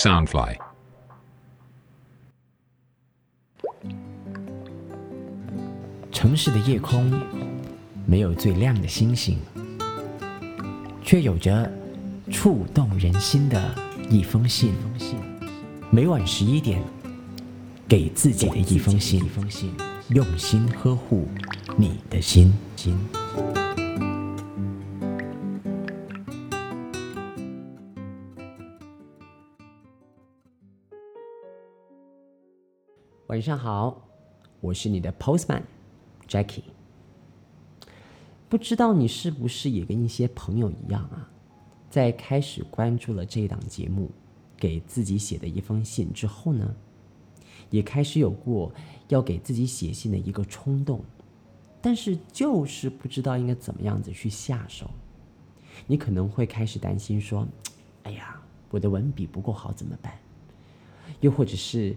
Soundfly。城市的夜空没有最亮的星星，却有着触动人心的一封信。每晚十一点，给自己的一封信，用心呵护你的心。晚上好，我是你的 Postman Jackie。不知道你是不是也跟一些朋友一样啊，在开始关注了这档节目，给自己写的一封信之后呢，也开始有过要给自己写信的一个冲动，但是就是不知道应该怎么样子去下手。你可能会开始担心说：“哎呀，我的文笔不够好怎么办？”又或者是。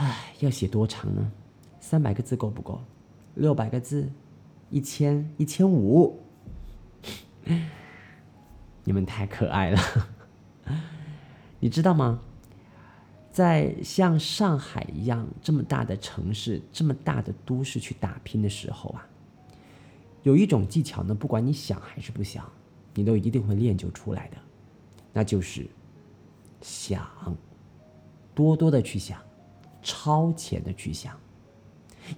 唉，要写多长呢？三百个字够不够？六百个字？一千？一千五？你们太可爱了。你知道吗？在像上海一样这么大的城市、这么大的都市去打拼的时候啊，有一种技巧呢，不管你想还是不想，你都一定会练就出来的，那就是想，多多的去想。超前的去想，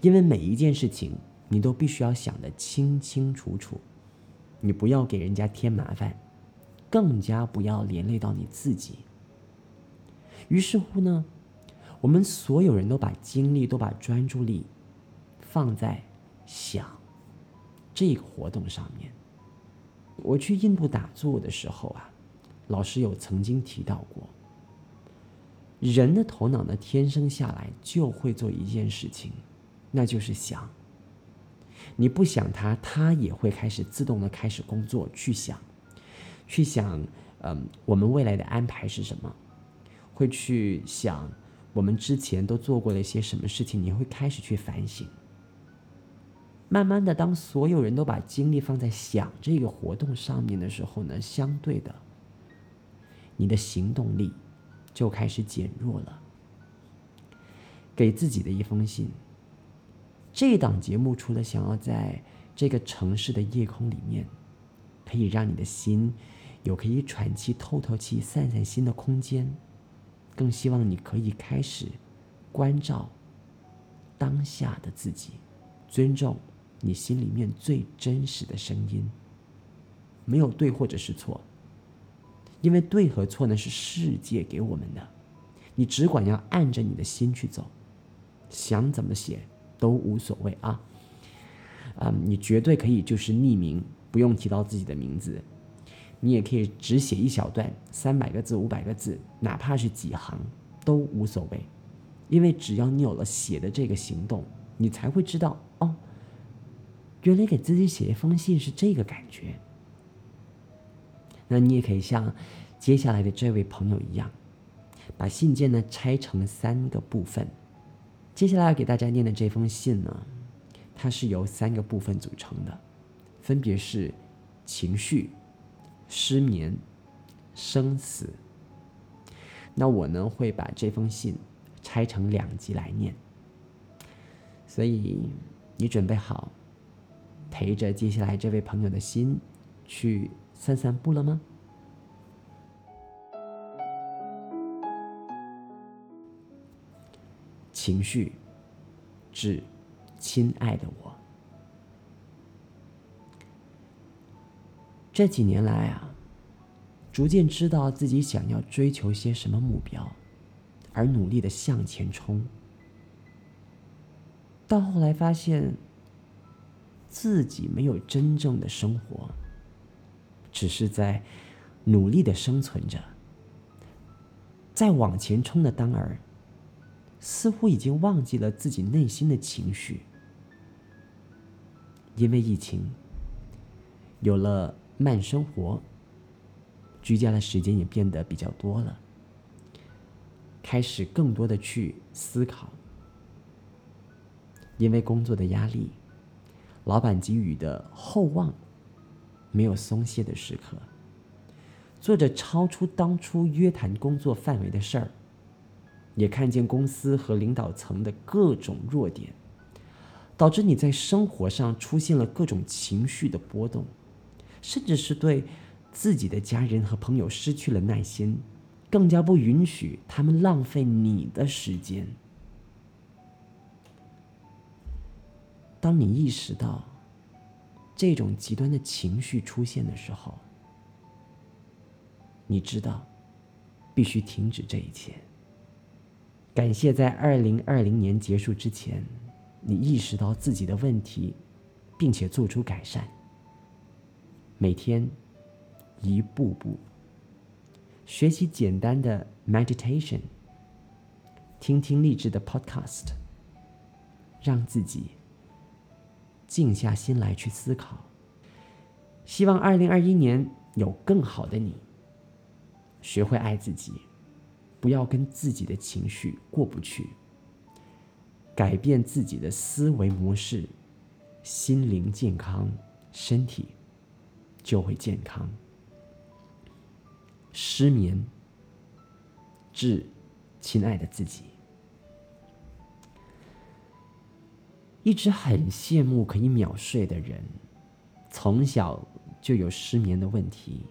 因为每一件事情你都必须要想得清清楚楚，你不要给人家添麻烦，更加不要连累到你自己。于是乎呢，我们所有人都把精力、都把专注力放在想这个活动上面。我去印度打坐的时候啊，老师有曾经提到过。人的头脑呢，天生下来就会做一件事情，那就是想。你不想它，它也会开始自动的开始工作，去想，去想，嗯，我们未来的安排是什么？会去想我们之前都做过了一些什么事情？你会开始去反省。慢慢的，当所有人都把精力放在想这个活动上面的时候呢，相对的，你的行动力。就开始减弱了。给自己的一封信。这档节目除了想要在这个城市的夜空里面，可以让你的心有可以喘气、透透气、散散心的空间，更希望你可以开始关照当下的自己，尊重你心里面最真实的声音。没有对或者是错。因为对和错呢是世界给我们的，你只管要按着你的心去走，想怎么写都无所谓啊。嗯，你绝对可以就是匿名，不用提到自己的名字，你也可以只写一小段，三百个字、五百个字，哪怕是几行都无所谓，因为只要你有了写的这个行动，你才会知道哦，原来给自己写一封信是这个感觉。那你也可以像接下来的这位朋友一样，把信件呢拆成三个部分。接下来要给大家念的这封信呢，它是由三个部分组成的，分别是情绪、失眠、生死。那我呢会把这封信拆成两集来念，所以你准备好陪着接下来这位朋友的心去。散散步了吗？情绪，致亲爱的我。这几年来啊，逐渐知道自己想要追求些什么目标，而努力的向前冲。到后来发现，自己没有真正的生活。只是在努力的生存着，在往前冲的当儿，似乎已经忘记了自己内心的情绪。因为疫情，有了慢生活，居家的时间也变得比较多了，开始更多的去思考。因为工作的压力，老板给予的厚望。没有松懈的时刻，做着超出当初约谈工作范围的事儿，也看见公司和领导层的各种弱点，导致你在生活上出现了各种情绪的波动，甚至是对自己的家人和朋友失去了耐心，更加不允许他们浪费你的时间。当你意识到这种极端的情绪出现的时候，你知道必须停止这一切。感谢在二零二零年结束之前，你意识到自己的问题，并且做出改善。每天一步步学习简单的 meditation，听听励志的 podcast，让自己。静下心来去思考，希望二零二一年有更好的你。学会爱自己，不要跟自己的情绪过不去，改变自己的思维模式，心灵健康，身体就会健康。失眠，致亲爱的自己。一直很羡慕可以秒睡的人，从小就有失眠的问题，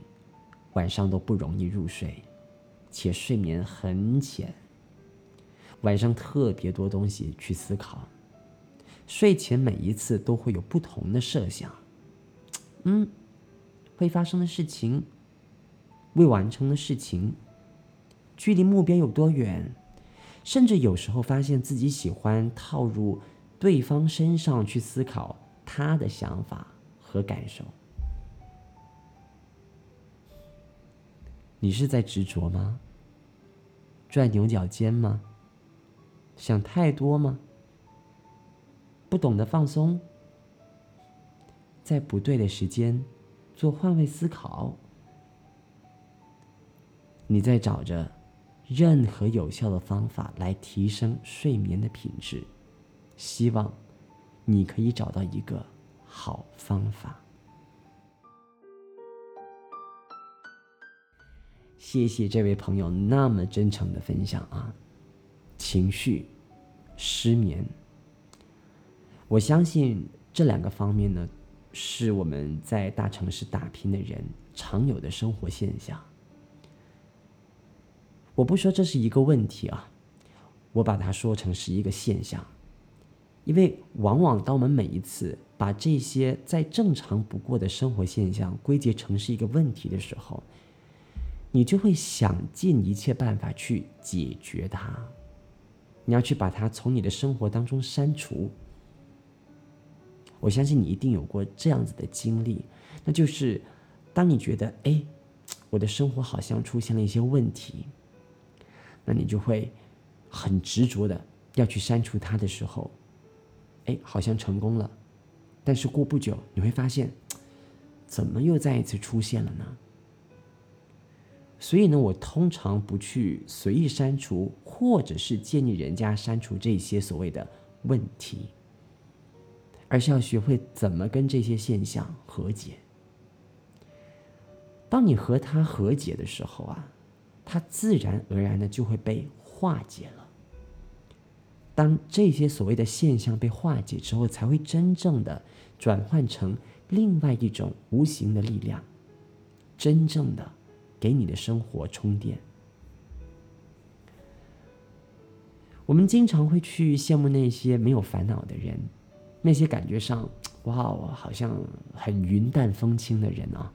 晚上都不容易入睡，且睡眠很浅。晚上特别多东西去思考，睡前每一次都会有不同的设想，嗯，会发生的事情，未完成的事情，距离目标有多远，甚至有时候发现自己喜欢套入。对方身上去思考他的想法和感受，你是在执着吗？钻牛角尖吗？想太多吗？不懂得放松，在不对的时间做换位思考，你在找着任何有效的方法来提升睡眠的品质。希望你可以找到一个好方法。谢谢这位朋友那么真诚的分享啊！情绪、失眠，我相信这两个方面呢，是我们在大城市打拼的人常有的生活现象。我不说这是一个问题啊，我把它说成是一个现象。因为往往当我们每一次把这些再正常不过的生活现象归结成是一个问题的时候，你就会想尽一切办法去解决它，你要去把它从你的生活当中删除。我相信你一定有过这样子的经历，那就是当你觉得哎，我的生活好像出现了一些问题，那你就会很执着的要去删除它的时候。哎，好像成功了，但是过不久你会发现，怎么又再一次出现了呢？所以呢，我通常不去随意删除，或者是建议人家删除这些所谓的问题，而是要学会怎么跟这些现象和解。当你和他和解的时候啊，它自然而然的就会被化解了。当这些所谓的现象被化解之后，才会真正的转换成另外一种无形的力量，真正的给你的生活充电。我们经常会去羡慕那些没有烦恼的人，那些感觉上哇哦，好像很云淡风轻的人啊。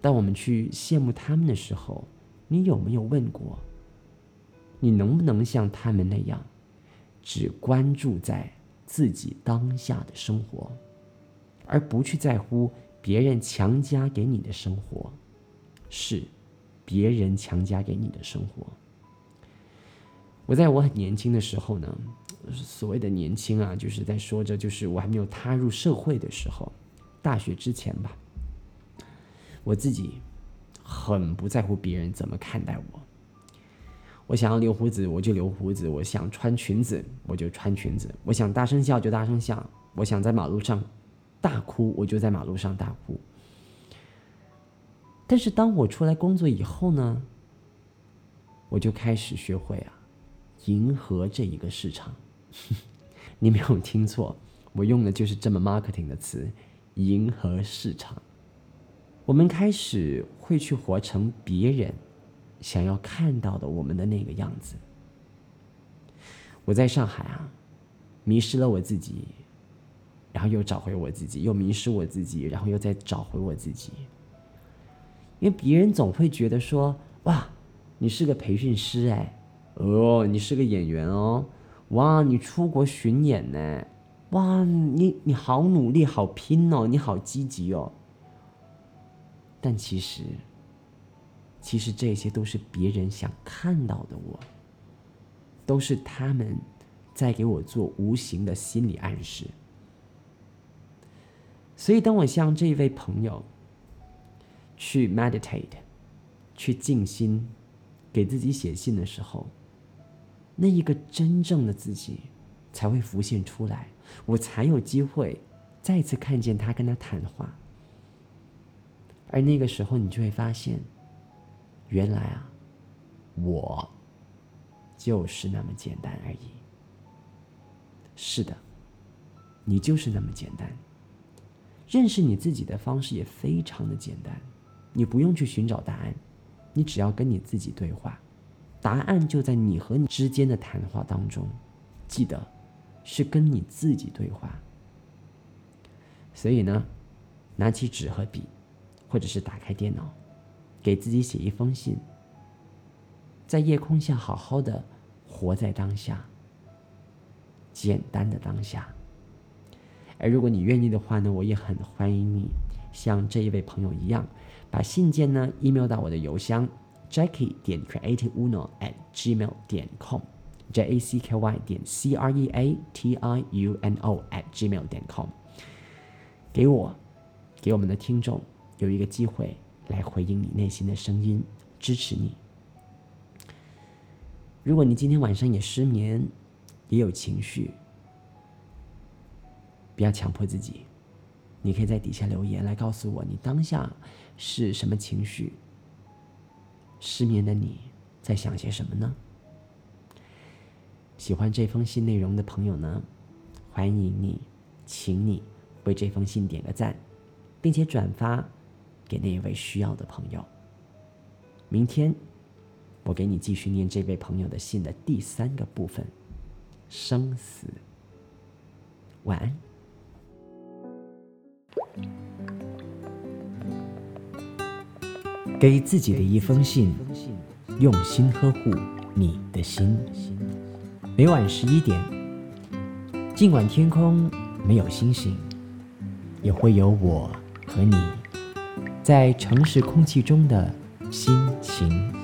当我们去羡慕他们的时候，你有没有问过？你能不能像他们那样，只关注在自己当下的生活，而不去在乎别人强加给你的生活？是别人强加给你的生活。我在我很年轻的时候呢，所谓的年轻啊，就是在说着，就是我还没有踏入社会的时候，大学之前吧，我自己很不在乎别人怎么看待我。我想要留胡子，我就留胡子；我想穿裙子，我就穿裙子；我想大声笑就大声笑；我想在马路上大哭，我就在马路上大哭。但是当我出来工作以后呢，我就开始学会啊，迎合这一个市场。你没有听错，我用的就是这么 marketing 的词，迎合市场。我们开始会去活成别人想要看到的我们的那个样子。我在上海啊，迷失了我自己，然后又找回我自己，又迷失我自己，然后又再找回我自己。因为别人总会觉得说：“哇，你是个培训师哎，哦，你是个演员哦，哇，你出国巡演呢，哇，你你好努力，好拼哦，你好积极哦。”但其实，其实这些都是别人想看到的我，都是他们在给我做无形的心理暗示。所以，当我向这一位朋友去 meditate，去静心，给自己写信的时候，那一个真正的自己才会浮现出来，我才有机会再次看见他，跟他谈话。而那个时候，你就会发现，原来啊，我就是那么简单而已。是的，你就是那么简单。认识你自己的方式也非常的简单，你不用去寻找答案，你只要跟你自己对话，答案就在你和你之间的谈话当中。记得，是跟你自己对话。所以呢，拿起纸和笔。或者是打开电脑，给自己写一封信，在夜空下好好的活在当下，简单的当下。而如果你愿意的话呢，我也很欢迎你像这一位朋友一样，把信件呢 email 到我的邮箱 jackie 点 creativeuno at gmail 点 com，j a c k y 点 c r e a t i u n o at gmail 点 com，给我，给我们的听众。有一个机会来回应你内心的声音，支持你。如果你今天晚上也失眠，也有情绪，不要强迫自己。你可以在底下留言来告诉我，你当下是什么情绪？失眠的你在想些什么呢？喜欢这封信内容的朋友呢，欢迎你，请你为这封信点个赞，并且转发。给那一位需要的朋友。明天，我给你继续念这位朋友的信的第三个部分——生死。晚安。给自己的一封信，用心呵护你的心。每晚十一点，尽管天空没有星星，也会有我和你。在城市空气中的心情。